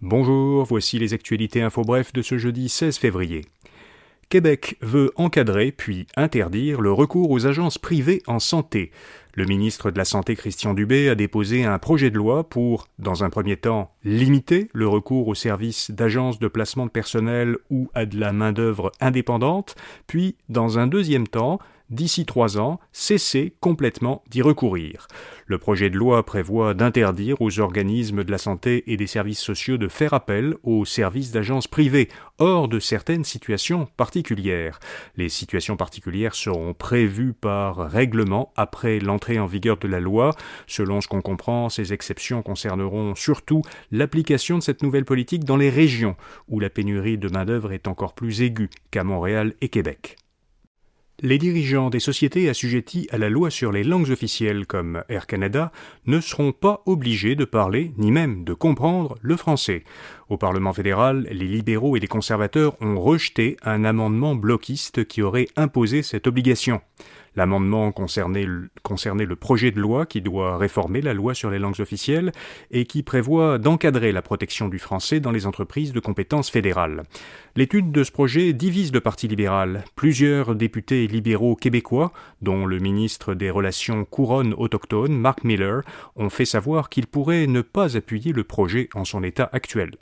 Bonjour, voici les actualités info bref de ce jeudi 16 février. Québec veut encadrer puis interdire le recours aux agences privées en santé. Le ministre de la Santé Christian Dubé a déposé un projet de loi pour, dans un premier temps, limiter le recours aux services d'agences de placement de personnel ou à de la main-d'œuvre indépendante, puis, dans un deuxième temps, d'ici trois ans, cesser complètement d'y recourir. Le projet de loi prévoit d'interdire aux organismes de la santé et des services sociaux de faire appel aux services d'agences privées, hors de certaines situations particulières. Les situations particulières seront prévues par règlement après l'entrée en vigueur de la loi. Selon ce qu'on comprend, ces exceptions concerneront surtout l'application de cette nouvelle politique dans les régions où la pénurie de main-d'œuvre est encore plus aiguë qu'à Montréal et Québec. Les dirigeants des sociétés assujetties à la loi sur les langues officielles comme Air Canada ne seront pas obligés de parler ni même de comprendre le français. Au Parlement fédéral, les libéraux et les conservateurs ont rejeté un amendement bloquiste qui aurait imposé cette obligation. L'amendement concernait, le projet de loi qui doit réformer la loi sur les langues officielles et qui prévoit d'encadrer la protection du français dans les entreprises de compétences fédérales. L'étude de ce projet divise le Parti libéral. Plusieurs députés libéraux québécois, dont le ministre des Relations couronnes autochtones, Mark Miller, ont fait savoir qu'ils pourraient ne pas appuyer le projet en son état actuel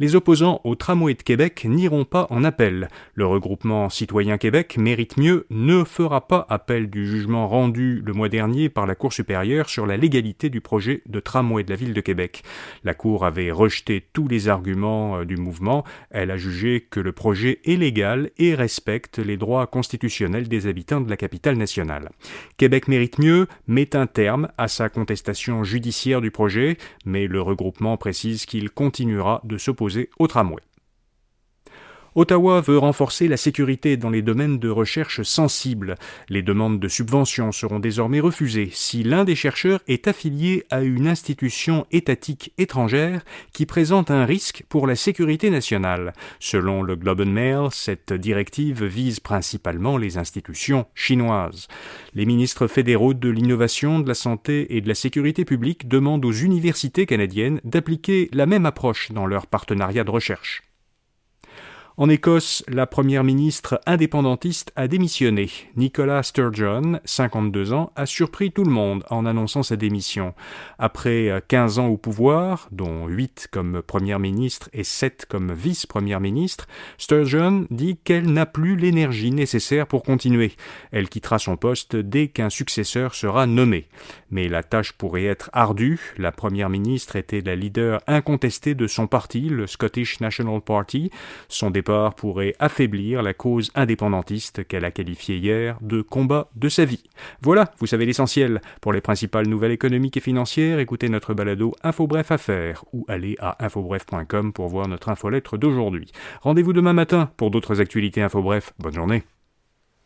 les opposants au tramway de Québec n'iront pas en appel. Le regroupement Citoyen Québec mérite mieux ne fera pas appel du jugement rendu le mois dernier par la Cour supérieure sur la légalité du projet de tramway de la ville de Québec. La Cour avait rejeté tous les arguments euh, du mouvement. Elle a jugé que le projet est légal et respecte les droits constitutionnels des habitants de la capitale nationale. Québec mérite mieux met un terme à sa contestation judiciaire du projet, mais le regroupement précise qu'il continuera de s'opposer au tramway. Ottawa veut renforcer la sécurité dans les domaines de recherche sensibles. Les demandes de subventions seront désormais refusées si l'un des chercheurs est affilié à une institution étatique étrangère qui présente un risque pour la sécurité nationale. Selon le Globe and Mail, cette directive vise principalement les institutions chinoises. Les ministres fédéraux de l'innovation, de la santé et de la sécurité publique demandent aux universités canadiennes d'appliquer la même approche dans leur partenariat de recherche. En Écosse, la première ministre indépendantiste a démissionné. Nicola Sturgeon, 52 ans, a surpris tout le monde en annonçant sa démission. Après 15 ans au pouvoir, dont 8 comme première ministre et 7 comme vice-première ministre, Sturgeon dit qu'elle n'a plus l'énergie nécessaire pour continuer. Elle quittera son poste dès qu'un successeur sera nommé. Mais la tâche pourrait être ardue. La première ministre était la leader incontestée de son parti, le Scottish National Party. Son pourrait affaiblir la cause indépendantiste qu'elle a qualifiée hier de combat de sa vie. Voilà, vous savez l'essentiel. Pour les principales nouvelles économiques et financières, écoutez notre balado Infobref Affaires ou allez à infobref.com pour voir notre infolettre d'aujourd'hui. Rendez-vous demain matin pour d'autres actualités Infobref. Bonne journée.